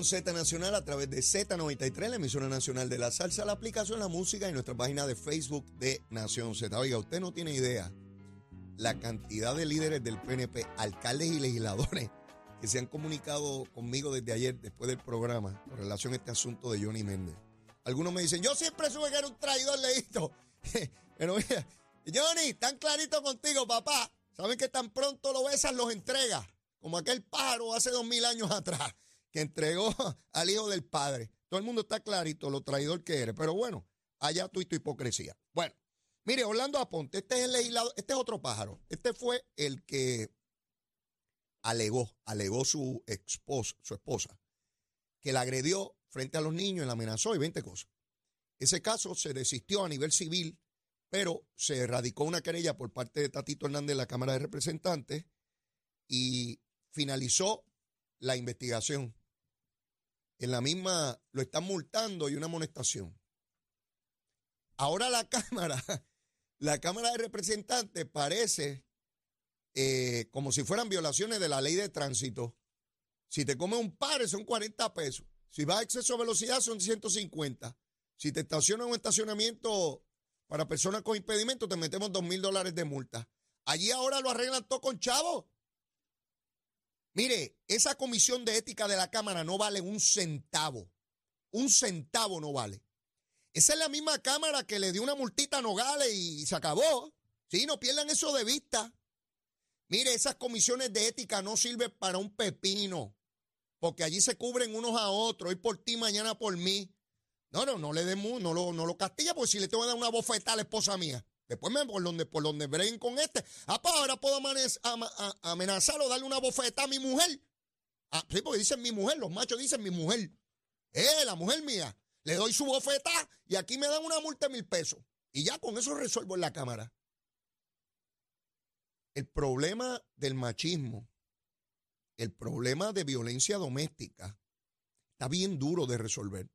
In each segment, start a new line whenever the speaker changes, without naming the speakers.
Z Nacional a través de Z93, la emisora nacional de la salsa, la aplicación La Música y nuestra página de Facebook de Nación Z. Oiga, usted no tiene idea la cantidad de líderes del PNP, alcaldes y legisladores que se han comunicado conmigo desde ayer, después del programa, con relación a este asunto de Johnny Méndez. Algunos me dicen, yo siempre supe que era un traidor, leíto. Pero mira, Johnny, tan clarito contigo, papá. Saben que tan pronto lo besas, los entrega. Como aquel pájaro hace dos mil años atrás que entregó al hijo del padre. Todo el mundo está clarito lo traidor que eres, pero bueno, allá tú y tu hipocresía. Bueno, mire, Orlando Aponte, este es el legislador, este es otro pájaro. Este fue el que alegó, alegó su esposa, su esposa, que la agredió frente a los niños y la amenazó y 20 cosas. Ese caso se desistió a nivel civil, pero se radicó una querella por parte de Tatito Hernández en la Cámara de Representantes y finalizó la investigación en la misma lo están multando y una amonestación. Ahora la Cámara, la Cámara de Representantes parece eh, como si fueran violaciones de la ley de tránsito. Si te come un par son 40 pesos. Si vas a exceso de velocidad son 150. Si te estacionas en un estacionamiento para personas con impedimento, te metemos dos mil dólares de multa. Allí ahora lo arreglan todo con chavo. Mire, esa comisión de ética de la Cámara no vale un centavo. Un centavo no vale. Esa es la misma Cámara que le dio una multita a Nogales y se acabó. Sí, no pierdan eso de vista. Mire, esas comisiones de ética no sirven para un pepino, porque allí se cubren unos a otros, hoy por ti, mañana por mí. No, no, no le demos, no lo, no lo castiga, porque si le tengo que dar una bofetada a la esposa mía. Después me, por donde, por donde breguen con este. Ah, pues ahora puedo amenazar o darle una bofeta a mi mujer. Ah, sí, porque dicen mi mujer, los machos dicen mi mujer. Eh, la mujer mía. Le doy su bofeta y aquí me dan una multa de mil pesos. Y ya con eso resuelvo en la cámara. El problema del machismo, el problema de violencia doméstica, está bien duro de resolver.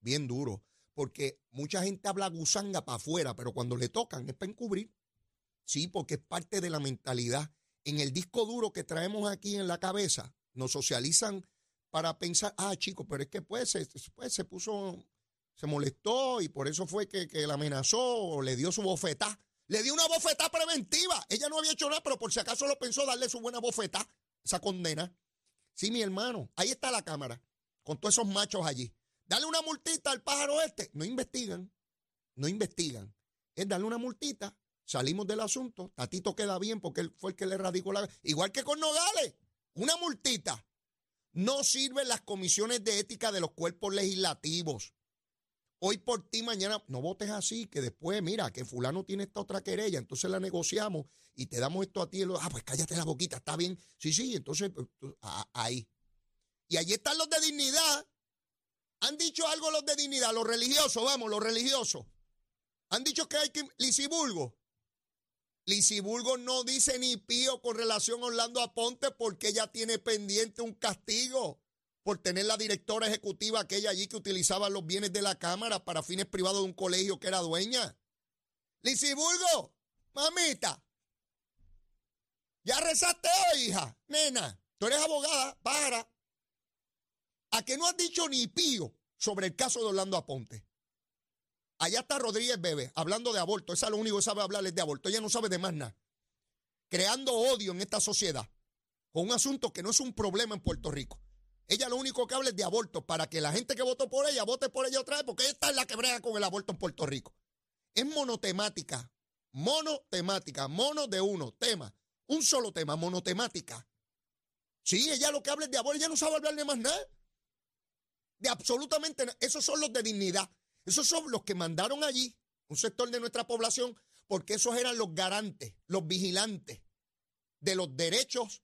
Bien duro porque mucha gente habla gusanga para afuera, pero cuando le tocan es para encubrir. Sí, porque es parte de la mentalidad. En el disco duro que traemos aquí en la cabeza, nos socializan para pensar, ah, chico, pero es que pues pues, se puso, se molestó y por eso fue que, que la amenazó o le dio su bofetá. Le dio una bofetá preventiva. Ella no había hecho nada, pero por si acaso lo pensó darle su buena bofetá, esa condena. Sí, mi hermano, ahí está la cámara, con todos esos machos allí. Dale una multita al pájaro este. No investigan, no investigan. Es darle una multita, salimos del asunto, Tatito queda bien porque él fue el que le radicó la... Igual que con Nogales, una multita. No sirven las comisiones de ética de los cuerpos legislativos. Hoy por ti, mañana, no votes así, que después, mira, que fulano tiene esta otra querella, entonces la negociamos y te damos esto a ti. ah, pues cállate la boquita, está bien. Sí, sí, entonces, pues, ahí. Y allí están los de dignidad, han dicho algo los de dignidad, los religiosos, vamos, los religiosos. Han dicho que hay que. Lisiburgo. Lisiburgo no dice ni pío con relación a Orlando Aponte porque ella tiene pendiente un castigo por tener la directora ejecutiva aquella allí que utilizaba los bienes de la Cámara para fines privados de un colegio que era dueña. Lisiburgo, mamita. ¿Ya rezaste hoy, hija? Nena, tú eres abogada, para. ¿A que no has dicho ni pío sobre el caso de Orlando Aponte? Allá está Rodríguez Bebe hablando de aborto. Esa es lo único que sabe hablar es de aborto. Ella no sabe de más nada. Creando odio en esta sociedad con un asunto que no es un problema en Puerto Rico. Ella lo único que habla es de aborto para que la gente que votó por ella vote por ella otra vez porque esta es la que brega con el aborto en Puerto Rico. Es monotemática. Monotemática. Mono de uno. Tema. Un solo tema. Monotemática. Sí, ella lo que habla es de aborto. Ella no sabe hablar de más nada de absolutamente Esos son los de dignidad. Esos son los que mandaron allí un sector de nuestra población porque esos eran los garantes, los vigilantes de los derechos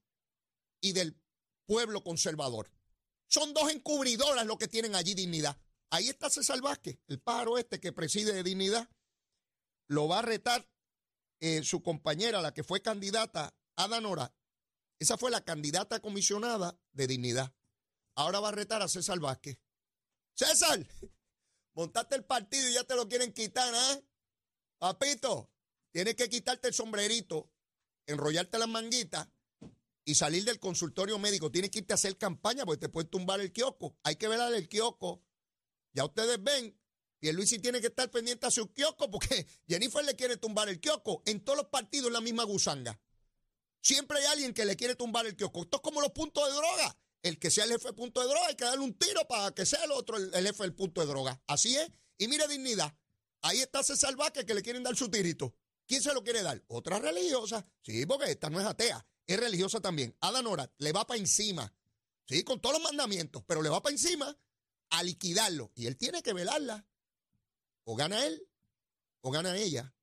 y del pueblo conservador. Son dos encubridoras los que tienen allí dignidad. Ahí está César Vázquez, el pájaro este que preside de dignidad. Lo va a retar eh, su compañera, la que fue candidata, Ada Nora. Esa fue la candidata comisionada de dignidad. Ahora va a retar a César Vázquez. César, montaste el partido y ya te lo quieren quitar, ¿ah? Papito, tienes que quitarte el sombrerito, enrollarte las manguitas y salir del consultorio médico, tienes que irte a hacer campaña porque te pueden tumbar el kiosco. Hay que velar el kiosco. Ya ustedes ven, Pierluisi tiene que estar pendiente a su kiosco porque Jennifer le quiere tumbar el kiosco. En todos los partidos la misma gusanga. Siempre hay alguien que le quiere tumbar el kiosco. Esto es como los puntos de droga. El que sea el jefe del punto de droga hay que darle un tiro para que sea el otro el, jefe del punto de droga. Así es. Y mire dignidad. Ahí está César Vázquez que le quieren dar su tirito. ¿Quién se lo quiere dar? Otra religiosa. Sí, porque esta no es atea. Es religiosa también. Ada Nora le va para encima. Sí, con todos los mandamientos, pero le va para encima a liquidarlo. Y él tiene que velarla. O gana él o gana ella.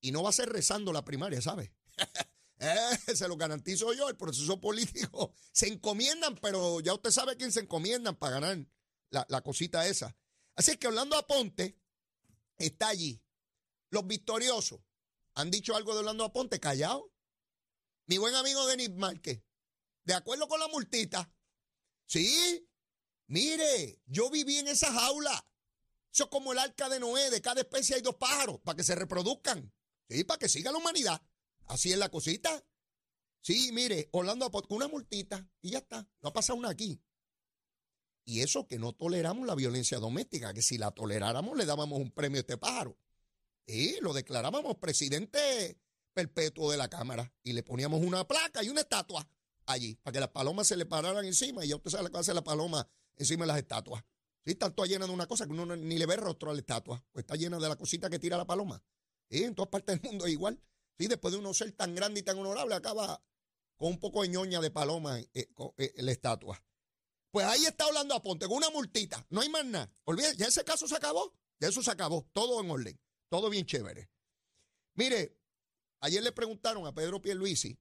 Y no va a ser rezando la primaria, ¿sabes? Eh, se lo garantizo yo, el proceso político. Se encomiendan, pero ya usted sabe quién se encomiendan para ganar la, la cosita esa. Así que hablando a Ponte, está allí. Los victoriosos han dicho algo de Orlando Aponte, callado. Mi buen amigo Denis Márquez, de acuerdo con la multita. Sí, mire, yo viví en esa jaula. Eso es como el arca de Noé, de cada especie hay dos pájaros, para que se reproduzcan. Sí, para que siga la humanidad. Así es la cosita. Sí, mire, Orlando una multita y ya está. No ha pasado una aquí. Y eso que no toleramos la violencia doméstica, que si la toleráramos le dábamos un premio a este pájaro. Y lo declarábamos presidente perpetuo de la Cámara y le poníamos una placa y una estatua allí para que las palomas se le pararan encima y ya usted sabe lo que hace la paloma encima de las estatuas. Sí, están todas llenas de una cosa que uno ni le ve rostro a la estatua, pues está llena de la cosita que tira la paloma. Y en todas partes del mundo es igual. Sí, después de uno ser tan grande y tan honorable, acaba con un poco de ñoña de paloma en eh, eh, la estatua. Pues ahí está hablando a Ponte, con una multita. No hay más nada. Olvídate, ya ese caso se acabó. Ya eso se acabó. Todo en orden. Todo bien chévere. Mire, ayer le preguntaron a Pedro Pierluisi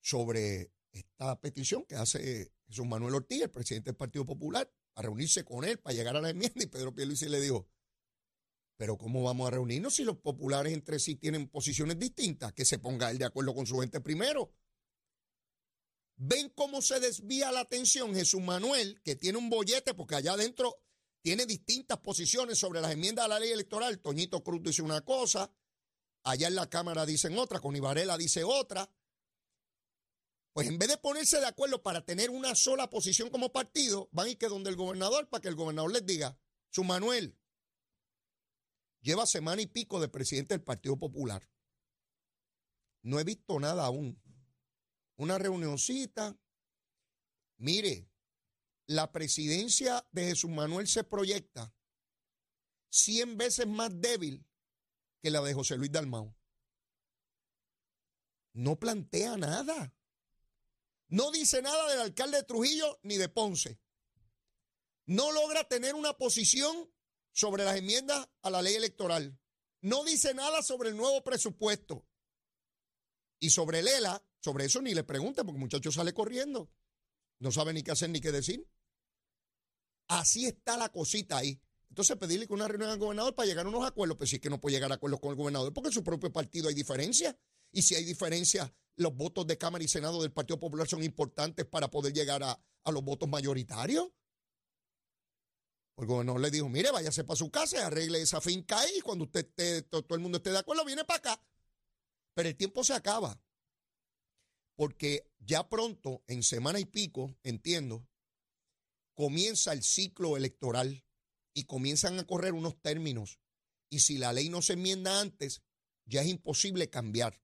sobre esta petición que hace Jesús Manuel Ortiz, el presidente del Partido Popular, a reunirse con él para llegar a la enmienda. Y Pedro Pierluisi le dijo, pero ¿cómo vamos a reunirnos si los populares entre sí tienen posiciones distintas? Que se ponga él de acuerdo con su gente primero. Ven cómo se desvía la atención Jesús Manuel, que tiene un bollete, porque allá adentro tiene distintas posiciones sobre las enmiendas a la ley electoral. Toñito Cruz dice una cosa, allá en la Cámara dicen otra, con Ibarela dice otra. Pues en vez de ponerse de acuerdo para tener una sola posición como partido, van ir que donde el gobernador para que el gobernador les diga, su Manuel lleva semana y pico de presidente del Partido Popular. No he visto nada aún una reunioncita. Mire, la presidencia de Jesús Manuel se proyecta 100 veces más débil que la de José Luis Dalmau. No plantea nada. No dice nada del alcalde de Trujillo ni de Ponce. No logra tener una posición sobre las enmiendas a la ley electoral. No dice nada sobre el nuevo presupuesto. Y sobre el ELA, sobre eso ni le pregunten porque el muchacho sale corriendo. No sabe ni qué hacer ni qué decir. Así está la cosita ahí. Entonces pedirle que una reunión al gobernador para llegar a unos acuerdos, pues sí que no puede llegar a acuerdos con el gobernador porque en su propio partido hay diferencias. Y si hay diferencias, los votos de Cámara y Senado del Partido Popular son importantes para poder llegar a, los votos mayoritarios. El gobernador le dijo, mire, váyase para su casa y arregle esa finca ahí. Y cuando usted esté, todo el mundo esté de acuerdo, viene para acá. Pero el tiempo se acaba porque ya pronto, en semana y pico, entiendo, comienza el ciclo electoral y comienzan a correr unos términos. Y si la ley no se enmienda antes, ya es imposible cambiar.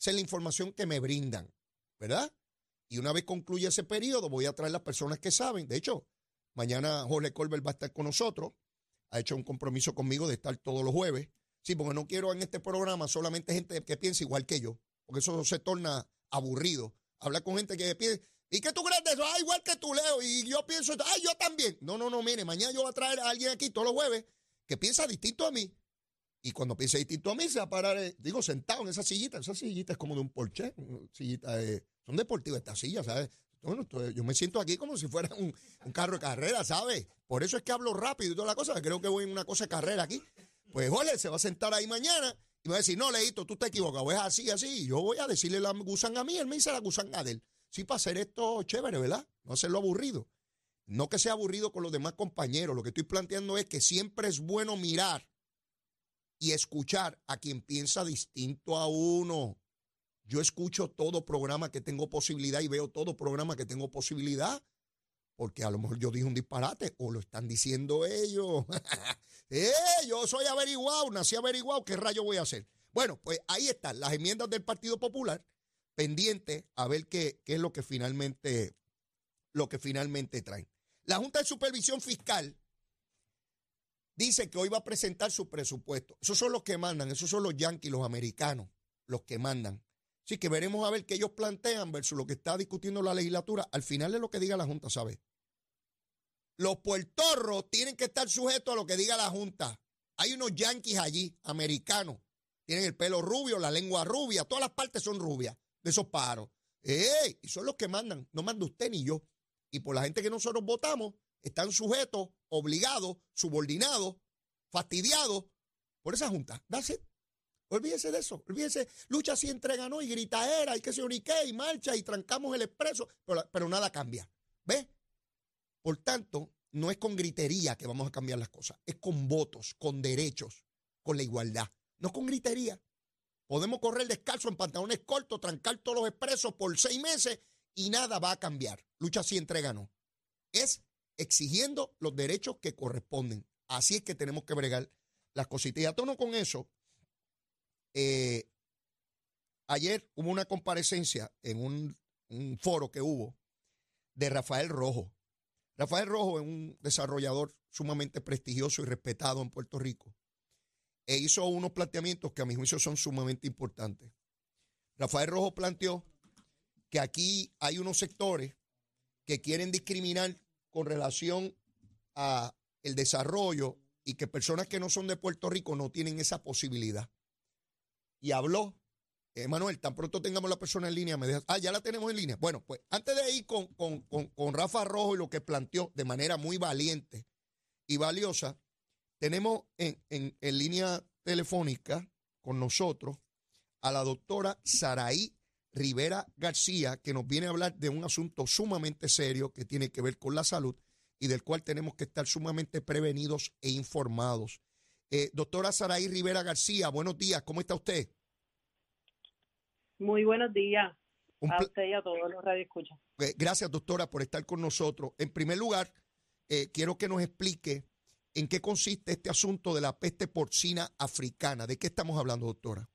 Esa es la información que me brindan, ¿verdad? Y una vez concluya ese periodo, voy a traer las personas que saben. De hecho, mañana Jorge Colbert va a estar con nosotros. Ha hecho un compromiso conmigo de estar todos los jueves. Sí, porque no quiero en este programa solamente gente que piense igual que yo, porque eso se torna aburrido. Hablar con gente que pide, ¿y qué tú crees de eso? Ah, igual que tú, Leo, y yo pienso, ah, yo también. No, no, no, mire, mañana yo voy a traer a alguien aquí todos los jueves que piensa distinto a mí. Y cuando piensa distinto a mí, se va a parar, eh, digo, sentado en esa sillita. Esa sillita es como de un porche, sillita son deportivas estas sillas, ¿sabes? Yo me siento aquí como si fuera un, carro de carrera, ¿sabes? Por eso es que hablo rápido y toda la cosa, creo que voy en una cosa de carrera aquí. Pues, Jorge se va a sentar ahí mañana y va a decir, no, Leito, tú te equivocado, es así, así. Yo voy a decirle la gusanga a mí, él me dice la gusanga de él. Sí, para hacer esto chévere, ¿verdad? No hacerlo aburrido. No que sea aburrido con los demás compañeros. Lo que estoy planteando es que siempre es bueno mirar y escuchar a quien piensa distinto a uno. Yo escucho todo programa que tengo posibilidad y veo todo programa que tengo posibilidad, porque a lo mejor yo dije un disparate o lo están diciendo ellos. eh, yo soy averiguado, nací averiguado, ¿qué rayo voy a hacer? Bueno, pues ahí están las enmiendas del Partido Popular, pendientes a ver qué, qué es lo que finalmente, lo que finalmente traen. La Junta de Supervisión Fiscal dice que hoy va a presentar su presupuesto. Esos son los que mandan, esos son los yanquis, los americanos, los que mandan. Que veremos a ver qué ellos plantean versus lo que está discutiendo la legislatura. Al final es lo que diga la Junta, ¿sabes? Los puertorros tienen que estar sujetos a lo que diga la Junta. Hay unos yanquis allí, americanos. Tienen el pelo rubio, la lengua rubia, todas las partes son rubias de esos paros. ¡Ey! Y son los que mandan, no manda usted ni yo. Y por la gente que nosotros votamos, están sujetos, obligados, subordinados, fastidiados por esa junta. That's Olvídese de eso, olvídese, lucha si entrega no y grita era y que se unique y marcha y trancamos el expreso, pero, pero nada cambia. ¿Ves? Por tanto, no es con gritería que vamos a cambiar las cosas, es con votos, con derechos, con la igualdad, no con gritería. Podemos correr descalzo en pantalones cortos, trancar todos los expresos por seis meses y nada va a cambiar. Lucha si entrega no. Es exigiendo los derechos que corresponden. Así es que tenemos que bregar las cositas. Y a tono con eso, eh, ayer hubo una comparecencia en un, un, foro que hubo de Rafael Rojo. Rafael Rojo es un desarrollador sumamente prestigioso y respetado en Puerto Rico. E hizo unos planteamientos que a mi juicio son sumamente importantes. Rafael Rojo planteó que aquí hay unos sectores que quieren discriminar con relación a el desarrollo y que personas que no son de Puerto Rico no tienen esa posibilidad. Y habló, Emanuel, tan pronto tengamos la persona en línea, me dejas, ah, ya la tenemos en línea. Bueno, pues antes de ir con, con, con, con Rafa Rojo y lo que planteó de manera muy valiente y valiosa, tenemos en, en, en línea telefónica con nosotros a la doctora Saraí Rivera García, que nos viene a hablar de un asunto sumamente serio que tiene que ver con la salud y del cual tenemos que estar sumamente prevenidos e informados. Eh, doctora Saraí Rivera García, buenos días, ¿cómo está usted?
Muy buenos días a usted y a todos los radioescuchas.
Eh, gracias, doctora, por estar con nosotros. En primer lugar, eh, quiero que nos explique en qué consiste este asunto de la peste porcina africana. ¿De qué estamos hablando, doctora?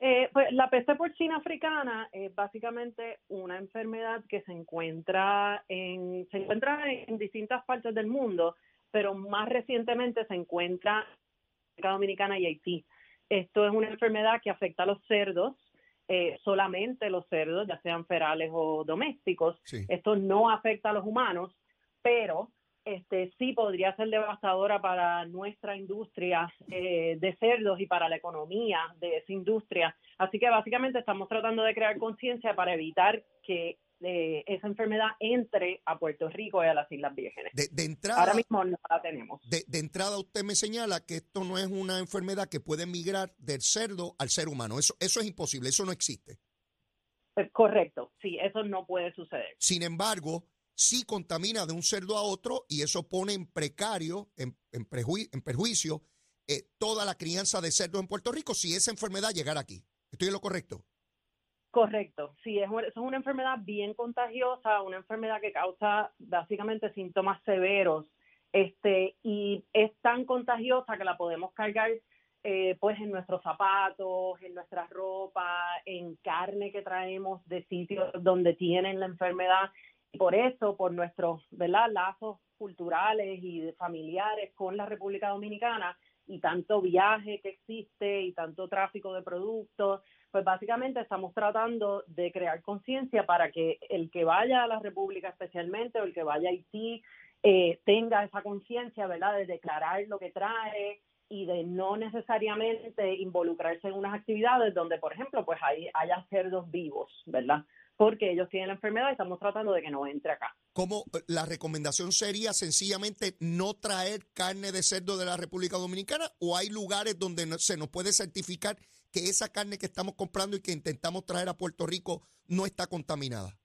Eh, pues la peste porcina africana es básicamente una enfermedad que se encuentra en se encuentra en distintas partes del mundo, pero más recientemente se encuentra en República Dominicana y Haití. Esto es una enfermedad que afecta a los cerdos, eh, solamente los cerdos, ya sean ferales o domésticos. Sí. Esto no afecta a los humanos, pero este, sí podría ser devastadora para nuestra industria eh, de cerdos y para la economía de esa industria. Así que básicamente estamos tratando de crear conciencia para evitar que eh, esa enfermedad entre a Puerto Rico y a las Islas Vírgenes.
De, de entrada,
Ahora mismo no la tenemos.
De, de, entrada usted me señala que esto no es una enfermedad que puede migrar del cerdo al ser humano. Eso, eso es imposible, eso no existe.
Pues correcto, sí, eso no puede suceder.
Sin embargo, sí contamina de un cerdo a otro y eso pone en precario, en, en, preju en perjuicio, eh, toda la crianza de cerdo en Puerto Rico si esa enfermedad llegara aquí. ¿Estoy en lo correcto?
Correcto, sí, es, es una enfermedad bien contagiosa, una enfermedad que causa básicamente síntomas severos este y es tan contagiosa que la podemos cargar eh, pues en nuestros zapatos, en nuestra ropa, en carne que traemos de sitios donde tienen la enfermedad por eso, por nuestros ¿verdad? lazos culturales y familiares con la República Dominicana y tanto viaje que existe y tanto tráfico de productos, pues básicamente estamos tratando de crear conciencia para que el que vaya a la República especialmente o el que vaya a Haití eh, tenga esa conciencia, ¿verdad?, de declarar lo que trae y de no necesariamente involucrarse en unas actividades donde, por ejemplo, pues hay, haya cerdos vivos, ¿verdad? porque ellos tienen la enfermedad y estamos tratando de que no entre acá.
¿Cómo eh, la recomendación sería sencillamente no traer carne de cerdo de la República Dominicana o hay lugares donde se nos puede certificar que esa carne que estamos comprando y que intentamos traer a Puerto Rico no está contaminada?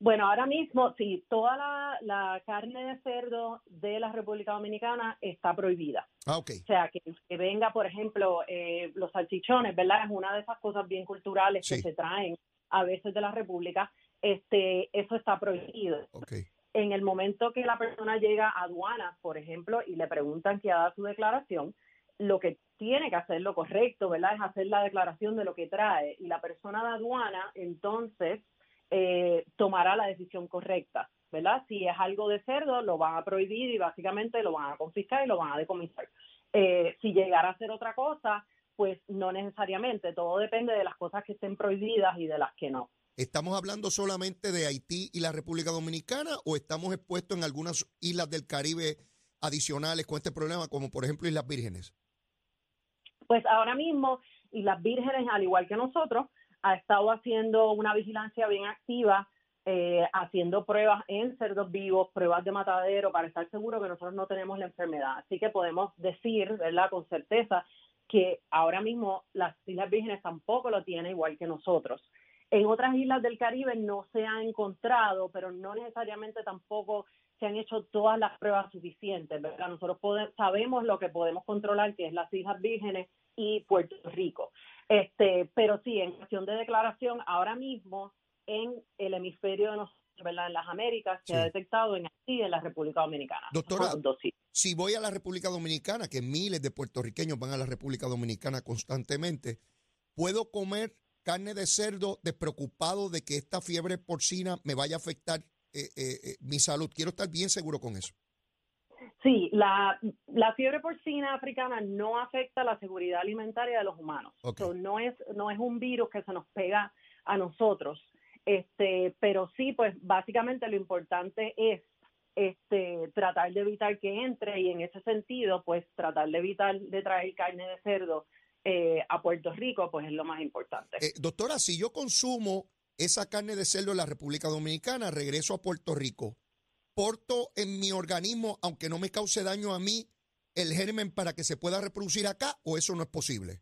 Bueno, ahora mismo sí, toda la, carne de cerdo de la República Dominicana está prohibida.
Ah, ok.
O sea, que, venga, por ejemplo, eh, los salchichones, ¿verdad? Es una de esas cosas bien culturales que se traen a veces de la República. Este, eso está prohibido.
Okay.
En el momento que la persona llega a aduanas, por ejemplo, y le preguntan que haga su declaración, lo que tiene que hacer lo correcto, ¿verdad? Es hacer la declaración de lo que trae. Y la persona de aduana, entonces, eh, tomará la decisión correcta, ¿verdad? Si es algo de cerdo, lo van a prohibir y básicamente lo van a confiscar y lo van a decomisar. Eh, si llegara a ser otra cosa, pues no necesariamente, todo depende de las cosas que estén prohibidas y de las que no.
¿Estamos hablando solamente de Haití y la República Dominicana o estamos expuestos en algunas islas del Caribe adicionales con este problema, como por ejemplo Islas Vírgenes?
Pues ahora mismo Islas Vírgenes, al igual que nosotros, ha estado haciendo una vigilancia bien activa, eh, haciendo pruebas en cerdos vivos, pruebas de matadero, para estar seguro que nosotros no tenemos la enfermedad. Así que podemos decir, ¿verdad?, con certeza que ahora mismo las Islas Vírgenes tampoco lo tienen igual que nosotros. En otras islas del Caribe no se ha encontrado, pero no necesariamente tampoco se han hecho todas las pruebas suficientes, ¿verdad? Nosotros sabemos lo que podemos controlar, que es las Islas Vírgenes y Puerto Rico. Este, pero sí, en cuestión de declaración, ahora mismo en el hemisferio de nosotros, ¿verdad? En las Américas se ha detectado en Haití en la República Dominicana.
Doctora, si voy a la República Dominicana, que miles de puertorriqueños van a la República Dominicana constantemente, ¿puedo comer carne de cerdo despreocupado de que esta fiebre porcina me vaya a afectar eh, eh, eh, mi salud? Quiero estar bien seguro con eso.
Sí, la, la, fiebre porcina africana no afecta la seguridad alimentaria de los humanos. no, es, no es un virus que se nos pega a nosotros. Este, pero sí, pues básicamente lo importante es este, tratar de evitar que entre y en ese sentido, pues tratar de evitar de traer carne de cerdo eh, a Puerto Rico, pues es lo más importante.
Eh, doctora, si yo consumo esa carne de cerdo en la República Dominicana, regreso a Puerto Rico, porto en mi organismo, aunque no me cause daño a mí, el germen para que se pueda reproducir acá o eso no es posible?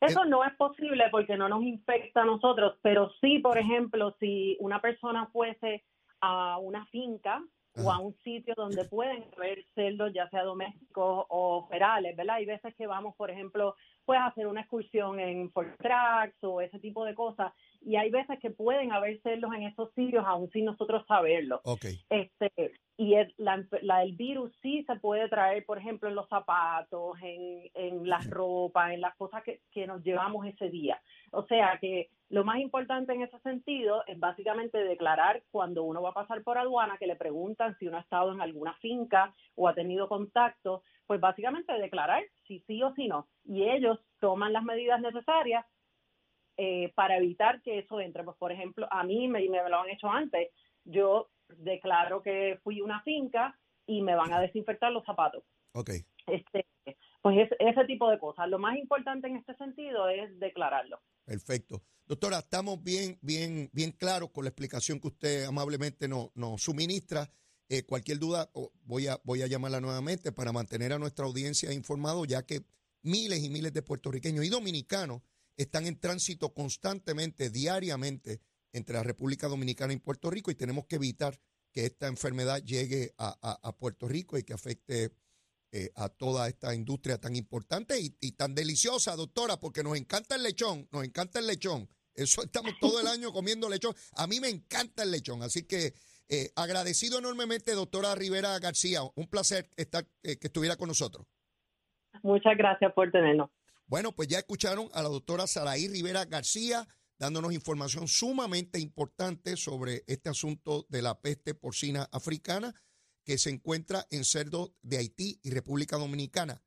Eso no es posible porque no nos infecta a nosotros, pero sí, por ejemplo, si una persona fuese a una finca o a un sitio donde pueden haber cerdos, ya sea domésticos o ferales, ¿verdad? Hay veces que vamos, por ejemplo, pues a hacer una excursión en Fort Tracks o ese tipo de cosas y hay veces que pueden haber cerdos en esos sitios aún sin nosotros saberlo. Este, y el, la, el virus sí se puede traer, por ejemplo, en los zapatos, en, en la ropa, en las cosas que, que nos llevamos ese día. O sea que lo más importante en ese sentido es básicamente declarar cuando uno va a pasar por aduana, que le preguntan si uno ha estado en alguna finca o ha tenido contacto, pues básicamente declarar si sí o si no. Y ellos toman las medidas necesarias eh, para evitar que eso entre. Pues, por ejemplo, a mí me, me lo han hecho antes. Yo declaro que fui a una finca y me van a desinfectar los zapatos.
Ok.
Este, pues ese tipo de cosas. Lo más importante en este sentido es declararlo.
Perfecto. Doctora, estamos bien, bien, bien claros con la explicación que usted amablemente nos, suministra. Eh, cualquier duda, voy a, voy a llamarla nuevamente para mantener a nuestra audiencia informado, ya que miles y miles de puertorriqueños y dominicanos están en tránsito constantemente, diariamente, entre la República Dominicana y Puerto Rico y tenemos que evitar que esta enfermedad llegue a, Puerto Rico y que afecte eh, a toda esta industria tan importante y, tan deliciosa, doctora, porque nos encanta el lechón, nos encanta el lechón. Eso estamos todo el año comiendo lechón. A mí me encanta el lechón, así que eh, agradecido enormemente, doctora Rivera García. Un placer estar, eh, que estuviera con nosotros.
Muchas gracias por tenernos.
Bueno, pues ya escucharon a la doctora Saraí Rivera García dándonos información sumamente importante sobre este asunto de la peste porcina africana que se encuentra en cerdos de Haití y República Dominicana.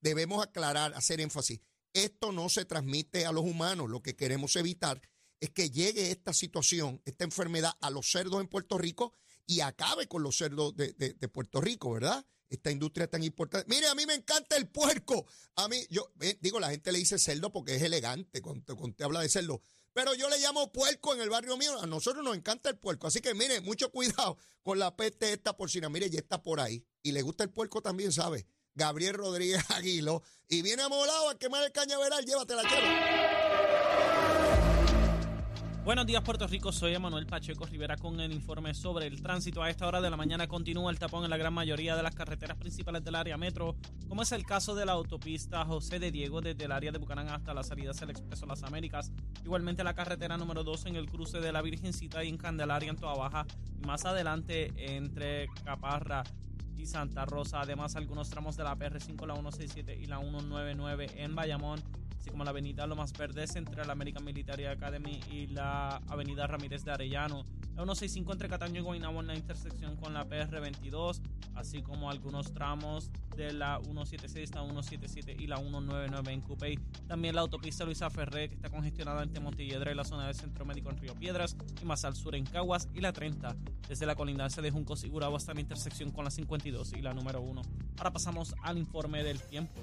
Debemos aclarar, hacer énfasis, esto no se transmite a los humanos, lo que queremos evitar es que llegue esta situación, esta enfermedad a los cerdos en Puerto Rico y acabe con los cerdos de, de Puerto Rico, ¿verdad? esta industria tan importante. Mire, a mí me encanta el puerco. A mí, yo eh, digo, la gente le dice cerdo porque es elegante cuando, te habla de cerdo. Pero yo le llamo puerco en el barrio mío. A nosotros nos encanta el puerco. Así que mire, mucho cuidado con la peste esta porcina. Mire, ya está por ahí. Y le gusta el puerco también, ¿sabe? Gabriel Rodríguez Aguilo. Y viene amolado a quemar el cañaveral. Llévatela, chero.
Buenos días Puerto Rico, soy Emanuel Pacheco Rivera con el informe sobre el tránsito. A esta hora de la mañana continúa el tapón en la gran mayoría de las carreteras principales del área metro, como es el caso de la autopista José de Diego desde el área de Bucanán hasta la salida del Expreso Las Américas. Igualmente la carretera número 2 en el cruce de la Virgencita y en Candelaria en Toa Baja. Y más adelante entre Caparra y Santa Rosa. Además algunos tramos de la PR5, la 167 y la 199 en Bayamón así como la avenida Lomas Verdes entre la American Military Academy y la avenida Ramírez de Arellano, la 165 entre Cataño y Guaynabo en la intersección con la PR22, así como algunos tramos de la 176, la 177 y la 199 en Cupey. También la autopista Luisa Ferré, que está congestionada entre Montelledra y la zona del Centro Médico en Río Piedras, y más al sur en Caguas, y la 30, desde la colindancia de Juncos y Gurabo hasta la intersección con la 52 y la número 1. Ahora pasamos al informe del tiempo.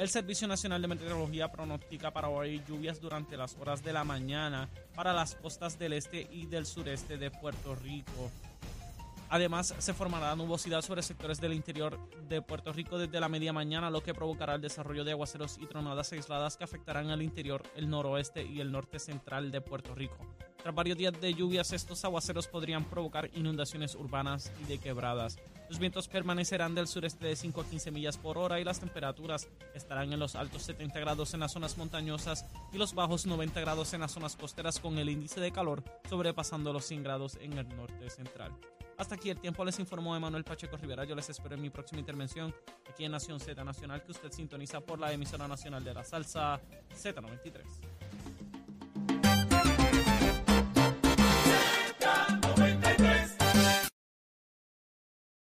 El Servicio Nacional de Meteorología pronostica para hoy lluvias durante las horas de la mañana para las costas del este y del sureste de Puerto Rico. Además, se formará nubosidad sobre sectores del interior de Puerto Rico desde la media mañana, lo que provocará el desarrollo de aguaceros y tronadas aisladas que afectarán al interior, el noroeste y el norte central de Puerto Rico. Tras varios días de lluvias, estos aguaceros podrían provocar inundaciones urbanas y de quebradas. Los vientos permanecerán del sureste de 5 a 15 millas por hora y las temperaturas estarán en los altos 70 grados en las zonas montañosas y los bajos 90 grados en las zonas costeras con el índice de calor sobrepasando los 100 grados en el norte central. Hasta aquí el tiempo les informó Emanuel Pacheco Rivera. Yo les espero en mi próxima intervención aquí en Nación Z Nacional que usted sintoniza por la emisora nacional de la salsa Z93.